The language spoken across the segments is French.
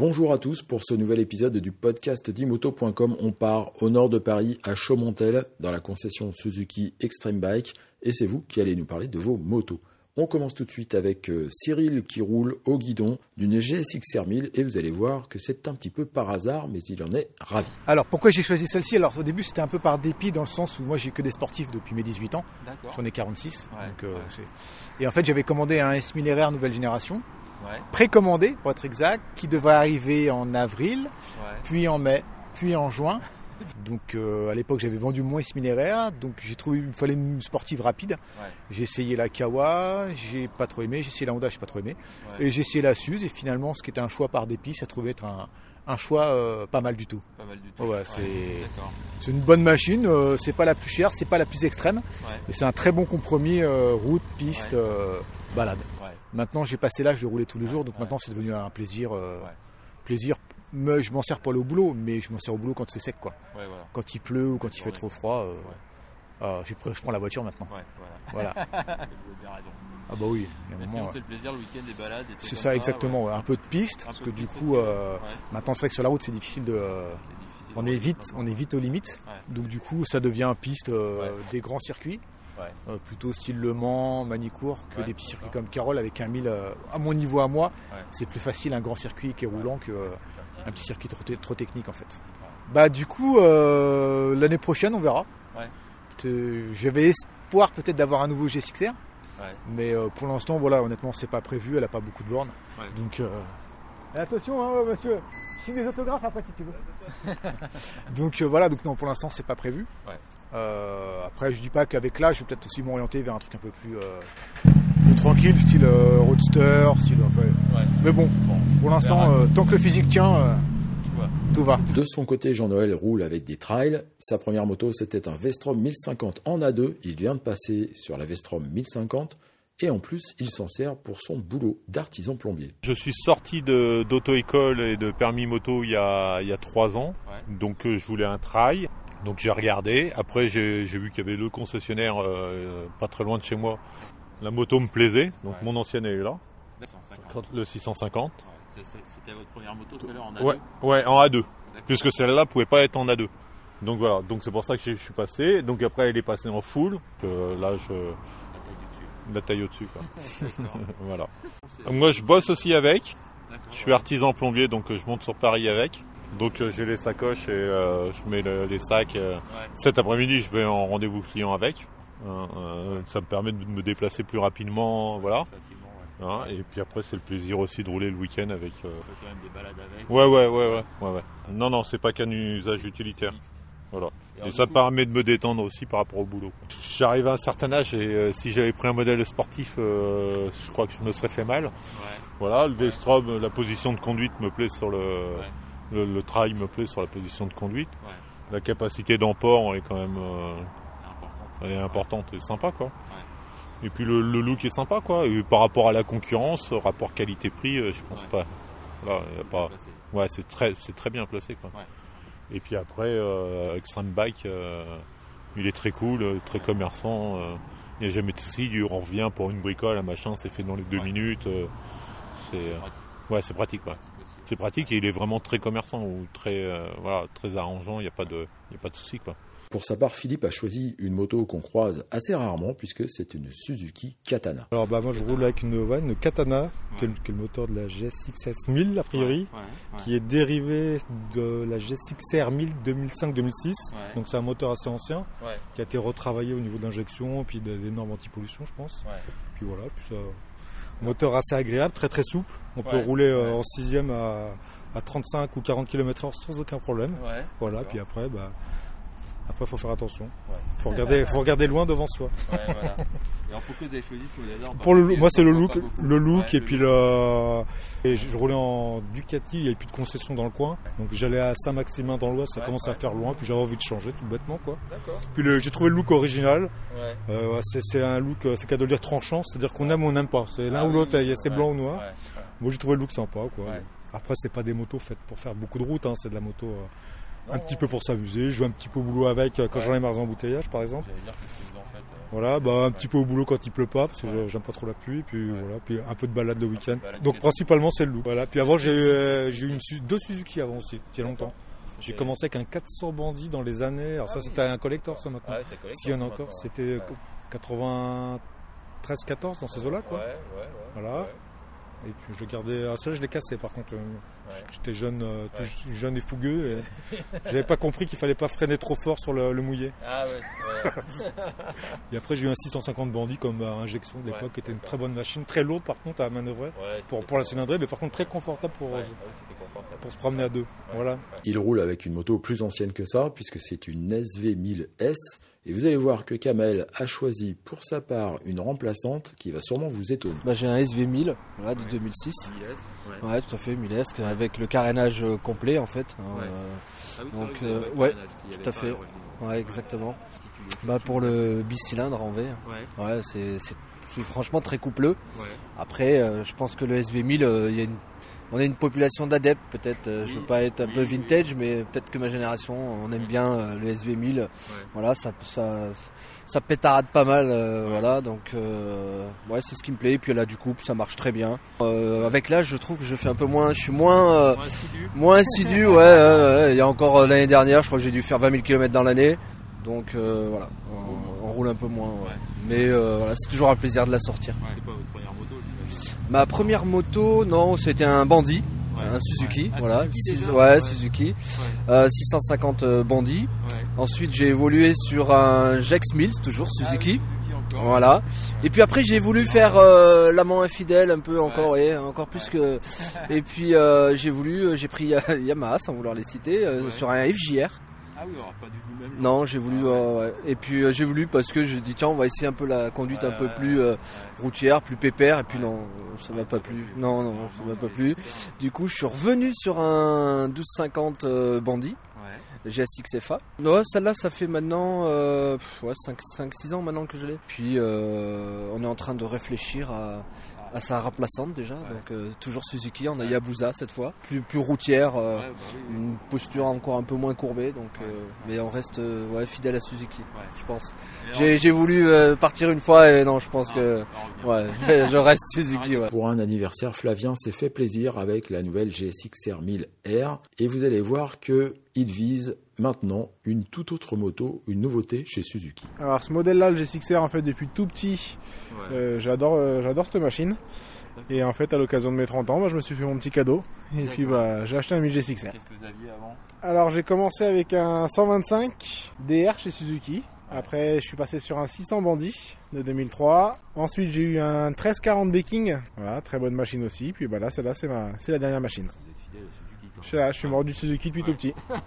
Bonjour à tous pour ce nouvel épisode du podcast d'imoto.com. On part au nord de Paris à Chaumontel dans la concession Suzuki Extreme Bike et c'est vous qui allez nous parler de vos motos. On commence tout de suite avec euh, Cyril qui roule au guidon d'une GSX-R 1000 et vous allez voir que c'est un petit peu par hasard mais il en est ravi. Alors pourquoi j'ai choisi celle-ci? Alors au début c'était un peu par dépit dans le sens où moi j'ai que des sportifs depuis mes 18 ans. J'en ai 46. Ouais, donc, euh, ouais. Et en fait j'avais commandé un S1000 RR nouvelle génération, Ouais, précommandé pour être exact, qui devait arriver en avril, ouais. puis en mai, puis en juin. Donc euh, à l'époque j'avais vendu mon S1000 RR, donc j'ai trouvé il me fallait une sportive rapide. Ouais. J'ai essayé la Kawa, j'ai pas trop aimé, j'ai essayé la Honda, j'ai pas trop aimé, Ouais. et j'ai essayé la Suze et finalement ce qui était un choix par dépit, ça trouvait être un, un choix euh, pas mal du tout. Pas mal du tout. Ouais, c'est- une bonne machine, euh, c'est pas la plus chère, c'est pas la plus extrême, mais c'est un très bon compromis route, piste, balade. Maintenant j'ai passé l'âge de rouler tous les jours, donc Ouais. maintenant c'est devenu un plaisir. euh, Ouais. Plaisir. Mais je m'en sers aller au boulot, mais je m'en sers au boulot quand c'est sec, quoi. Ouais, voilà. Quand il pleut ou quand il fait trop froid, euh, ah, je prends la voiture maintenant. Voilà. Voilà. Ah bah oui. c'est le plaisir le week-end des balades. c'est ça exactement, un peu de piste, Un parce que du coup, euh, maintenant c'est vrai que sur la route c'est difficile de, difficile. on est vite, on est vite aux limites. Donc du coup, ça devient piste des grands circuits, Ouais. Euh, plutôt style Le Mans, Manicourt, que Ouais, des petits circuits comme Carole avec un 1000 euh, à mon niveau à moi. Ouais. C'est plus facile un grand circuit qui est roulant que euh, un petit circuit trop, trop technique en fait. Ouais. Bah du coup, euh, l'année prochaine, on verra. J'avais espoir peut-être d'avoir un nouveau G6R, Ouais. mais euh, pour l'instant, voilà, honnêtement, c'est pas prévu. Elle a pas beaucoup de bornes, Ouais. donc. euh, Attention, hein, monsieur. Je signe des autographes après si tu veux. donc euh, voilà, donc non, pour l'instant, c'est pas prévu. Ouais. Euh, après, je dis pas qu'avec l'âge, je vais peut-être aussi m'orienter vers un truc un peu plus, euh, plus tranquille, style euh, roadster, style. enfin, Ouais. Mais bon, pour l'instant, euh, tant que le physique tient, euh, tout va. De son côté, Jean-Noël roule avec des trails. Sa première moto, c'était un Vestrom 1050 en A2. Il vient de passer sur la Vestrom 1050 et en plus, il s'en sert pour son boulot d'artisan plombier. Je suis sorti d'auto-école et de permis moto il y a, il y a trois ans. Ouais. Donc je voulais un trail. Donc j'ai regardé. Après j'ai vu qu'il y avait le concessionnaire euh, pas très loin de chez moi. La moto me plaisait. Donc Ouais. mon ancienne est là. 150. Le 650. Ouais. C'est- c'est- C'était votre première moto, celle-là en A2 Ouais, ouais, en A2. D'accord. Puisque celle-là pouvait pas être en A2. Donc voilà, donc c'est pour ça que je suis passé. Donc après elle est passée en full. Que là je La taille au-dessus. quoi. D'accord. voilà. Moi je bosse aussi avec. Je suis artisan plombier, donc euh, je monte sur Paris avec. Donc euh, j'ai les sacoches et euh, je mets le- les sacs. euh. Ouais. Cet après-midi, je vais en rendez-vous client avec. Ça me permet de me déplacer plus rapidement, voilà. Hein, ouais. et puis après, c'est le plaisir aussi de rouler le week-end avec. euh, On fait quand même des balades avec. Ouais, ouais, ouais, ouais, ouais, ouais. Non, non, c'est pas qu'un usage utilitaire. Voilà. Et ça coup- permet de me détendre aussi par rapport au boulot. J'arrive à un certain âge et euh, si j'avais pris un modèle sportif, euh, je crois que je me serais fait mal. Ouais. Voilà, le V-Strom, la position de conduite me plaît sur le, Ouais. Le, le trail me plaît sur la position de conduite. Ouais. La capacité d'emport est quand même euh, Importante. elle est importante et sympa quoi. Et puis le, le look est sympa quoi. Et par rapport à la concurrence, rapport qualité-prix, euh, je pense Ouais. pas. Voilà, y a pas. Ouais, c'est très, c'est très bien placé quoi. Ouais. Et puis après, euh, Extreme Bike, euh, il est très cool, euh, très commerçant. euh, Il n'y a jamais de soucis, on revient pour une bricole, un machin, c'est fait dans les deux Ouais. minutes. euh, c'est, Pratique. ouais, c'est pratique quoi. C'est pratique et il est vraiment très commerçant ou très, euh, voilà, très arrangeant. Il n'y a pas de, il y a pas de souci quoi. Pour sa part, Philippe a choisi une moto qu'on croise assez rarement puisque c'est une Suzuki Katana. Alors bah moi je roule avec une Nova, une Katana, qui, est, Ouais. le- qui est le moteur de la GSX-S 1000 a priori, Ouais, ouais, qui est dérivé de la GSX-R 1000 2005-2006. Ouais. Donc c'est un moteur assez ancien, Ouais. qui a été retravaillé au niveau d'injection, puis des des normes anti-pollution je pense. Ouais. Puis voilà, puis ça, moteur assez agréable, très très souple. On peut rouler euh, ouais. en sixième à, à 35 ou 40 km h sans aucun problème. Ouais. Voilà, puis après, bah, après faut faire attention. Ouais. Faut regarder, faut regarder loin devant soi. Ouais, voilà. Et alors pourquoi vous avez choisi ce Pour le, moi c'est le look, le look Ouais, et puis le, et je, je roulais en Ducati, il n'y avait plus de concession dans le coin, donc j'allais à Saint-Maximin dans l'Oise, ça commençait à faire loin, puis j'avais envie de changer tout bêtement quoi. Puis j'ai trouvé le look original, euh, c'est, un look, euh, c'est qu'à de le dire tranchant, c'est-à-dire qu'on aime ou on n'aime pas, c'est l'un Ah ou l'autre, il c'est blanc ou noir. Moi j'ai trouvé le look sympa quoi. Après c'est pas des motos faites pour faire beaucoup de routes, hein, c'est de la moto euh, un petit peu pour s'amuser. Je vais un petit peu au boulot avec euh, quand Ouais. j'en ai marre des embouteillages, par exemple. J'allais dire que tu faisais en fait. euh, Voilà, bah un petit peu au boulot quand il pleut pas, parce que Ouais. j'aime pas trop la pluie, puis Ouais. voilà, puis un peu de balade le week-end. Donc principalement c'est le loup. Voilà. Puis avant j'ai eu, euh, eu une, deux Suzuki avant aussi, il y a longtemps. J'ai commencé avec un 400 bandits dans les années. Alors Ah ça oui. c'était un collector ça maintenant. Collector, S'il y en a encore, c'était ouais. 93, 14 dans ces eaux-là quoi. Voilà. Et puis je le gardais. Ah, ça je l'ai cassé par contre. euh, Ouais. J'étais jeune, euh, tout Ouais. jeune et fougueux. Et j'avais pas compris qu'il fallait pas freiner trop fort sur le, le mouillé. Ah ouais, ouais. Et après j'ai eu un 650 bandits comme à injection de l'époque, qui était une très bonne machine, très lourde par contre à manœuvrer pour, pour la cylindrée, mais par contre très confortable pour, Pour se promener à deux. Voilà. Il roule avec une moto plus ancienne que ça, puisque c'est une SV1000S. Et vous allez voir que Kamel a choisi pour sa part une remplaçante qui va sûrement vous étonner. Bah, j'ai un SV1000 voilà, de Ouais. 2006. Yes, ouais. Ouais, tout à fait, 1000S, avec le carénage euh, complet en fait. hein, Ouais. euh, Ah oui, Donc, euh, ouais, tout à fait. ouais, exactement. Bah, pour le bicylindre en V, Ouais, ouais, c'est franchement très coupleux. ouais. Après, euh, je pense que le SV1000, euh, il y a une, on a une population d'adeptes peut-être. euh, je Oui, veux pas être un oui, peu oui. vintage, mais peut-être que ma génération, on aime bien euh, le SV1000. Voilà, ça, ça, ça pétarade pas mal, euh, voilà. Donc, euh, ouais, c'est ce qui me plaît. Et puis là, du coup, ça marche très bien. Euh, avec l'âge, je trouve que je fais un peu moins, je suis moins, euh, Moins assidu. moins assidu. Ouais, ouais, ouais. il y a encore l'année dernière, je crois que j'ai dû faire 20 000 km dans l'année. Donc euh, voilà, on, on roule un peu moins. ouais. Mais euh, voilà, c'est toujours un plaisir de la sortir. C'est quoi votre première moto j'imagine Ma première moto, non, c'était un Bandit, Ouais. un Suzuki, Ouais. Ah, voilà, Suzuki déjà ouais. Suzuki, Ouais. euh, 650 euh, Bandit. Ouais. Ensuite, j'ai évolué sur un Jex Mills, toujours Ah Suzuki. Encore. Voilà. Et puis après, j'ai voulu faire euh, l'amant infidèle un peu encore, ouais, encore plus que. Et puis euh, j'ai voulu, euh, j'ai pris euh, Yamaha sans vouloir les citer euh, sur un FJR. Ah oui, alors pas du tout même. Non, j'ai voulu. Ah euh, ouais. Et puis euh, j'ai voulu parce que je dis tiens, on va essayer un peu la conduite un peu ouais, plus euh, routière, plus pépère. Et puis non, ça m'a pas plu. Non, non, ça m'a pas plu. Du coup, je suis revenu sur un 1250 euh, Bandit. GSX-FA. Non, celle-là, ça fait maintenant euh, pff, ouais, 5-6 ans maintenant que je l'ai. Puis euh, on est en train de réfléchir à, à sa remplaçante déjà. Ouais. Donc euh, toujours Suzuki, on a Ouais. Yabusa cette fois. Plus, plus routière, euh, Ouais, bah oui, oui. une posture encore un peu moins courbée. Donc, Ouais. euh, mais on reste euh, ouais, fidèle à Suzuki, Ouais. je pense. J'ai voulu euh, partir une fois et non, je pense alors- que je reste Suzuki. Ouais. Pour un anniversaire, Flavien s'est fait plaisir avec la nouvelle GSX-R 1000R et vous allez voir que il vise maintenant une toute autre moto, une nouveauté chez Suzuki. Alors ce modèle-là, le G6R, en fait, depuis tout petit, Ouais. euh, j'adore, euh, j'adore cette machine. Et en fait, à l'occasion de mes 30 ans, bah, je me suis fait mon petit cadeau. Et puis, bah, j'ai acheté un 1000 G6R. Qu'est-ce que vous aviez avant? Alors, j'ai commencé avec un 125 DR chez Suzuki. Après, je suis passé sur un 600 Bandit de 2003. Ensuite, j'ai eu un 1340 Baking. Voilà, très bonne machine aussi. Puis, bah là, celle-là, c'est ma, c'est la dernière machine. Je suis là, je suis mort du Suzuki depuis tout petit. Je vois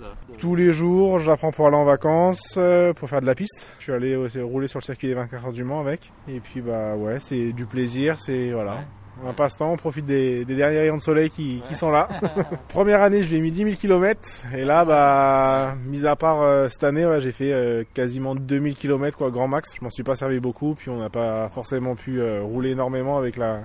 ça. Tous les jours, j'apprends pour aller en vacances, euh, pour faire de la piste. Je suis allé aussi rouler sur le circuit des 24 heures du Mans avec. Et puis bah ouais, c'est du plaisir, c'est voilà. Un passe-temps, on profite des, des derniers rayons de soleil qui, qui sont là. Première année, je lui ai mis 10 000 km. Et là, bah, mis à part euh, cette année, ouais, j'ai fait euh, quasiment 2000 km, quoi, grand max. Je m'en suis pas servi beaucoup, puis on n'a pas forcément pu euh, rouler énormément avec la,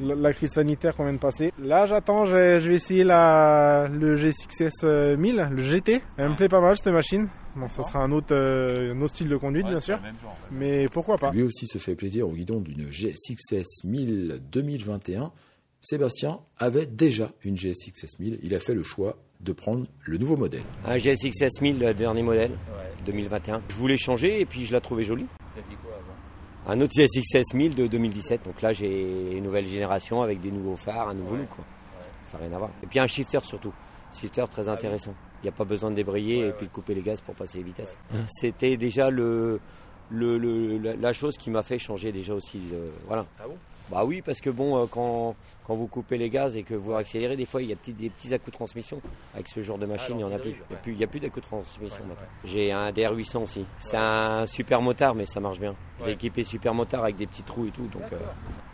la, la crise sanitaire qu'on vient de passer. Là, j'attends, je, vais essayer la, le G6S euh, 1000, le GT. Elle me Ouais. plaît pas mal cette machine. Bon, ça sera un autre, euh, un autre style de conduite, Ouais, bien sûr. le même genre, en fait. Mais pourquoi pas Lui aussi se fait plaisir au guidon d'une GSX-S 1000 2021. Sébastien avait déjà une GSX-S 1000. Il a fait le choix de prendre le nouveau modèle. Un GSX S1000, le dernier modèle, Ouais. 2021. Je voulais changer et puis je la trouvais jolie. Aviez quoi avant? Un autre GSX S1000 de 2017. Donc là, j'ai une nouvelle génération avec des nouveaux phares, un nouveau Ouais. look. Quoi. Ça n'a rien à voir. Et puis un shifter surtout. Shifter très intéressant. Il n'y a pas besoin de débrayer Ah Ouais, et puis ouais. de couper les gaz pour passer les vitesses. C'était déjà le, le, le- la, chose qui m'a fait changer déjà aussi. le- voilà. Ah bon? Bah oui, parce que bon, euh, quand, quand vous coupez les gaz et que vous accélérez, des fois il y a petit- des petits à-coups de transmission. Avec ce genre de machine, il n'y en a plus. l'antidrive, Il n'y a ouais. plus, d'à-coups de transmission Ouais, maintenant. ouais. J'ai un DR800 aussi. C'est un super motard, mais ça marche bien. J'ai Ouais. équipé super motard avec des petits trous et tout. Donc, euh,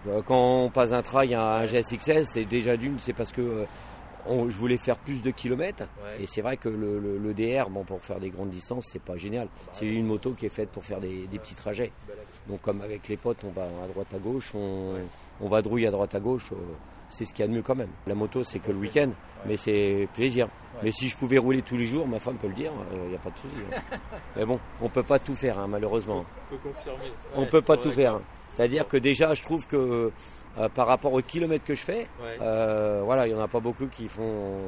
euh, quand on passe un trail à un GSXS, c'est déjà d'une, c'est parce que euh, on- je voulais faire plus de kilomètres. Ouais. Et c'est vrai que le, le- le DR, bon, pour faire des grandes distances, c'est pas génial. C'est une moto qui est faite pour faire des, des petits trajets. Donc, comme avec les potes, on va à droite à gauche, on, on va drouiller à droite à gauche. euh, C'est ce qu'il y a de mieux quand même. La moto, c'est que le week-end, mais c'est plaisir. Mais si je pouvais rouler tous les jours, ma femme peut le dire, il n'y a pas de souci. hein. mais bon, on peut pas tout faire, hein, malheureusement. Faut confirmer. On peut pas tout faire. C'est-à-dire que déjà, je trouve que euh, par rapport aux kilomètres que je fais, Ouais. euh, voilà, il y en a pas beaucoup qui font.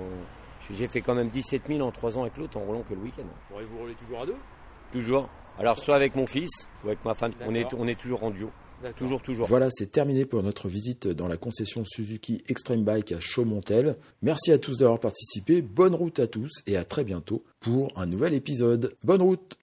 J'ai fait quand même 17 000 en 3 ans avec l'autre en roulant que le week-end. Bon, et vous roulez toujours à deux? Toujours. Alors, soit avec mon fils ou avec ma femme. On est, on est toujours en duo. Toujours, toujours. Voilà, c'est terminé pour notre visite dans la concession Suzuki Extreme Bike à Chaumontel. Merci à tous d'avoir participé, bonne route à tous et à très bientôt pour un nouvel épisode. Bonne route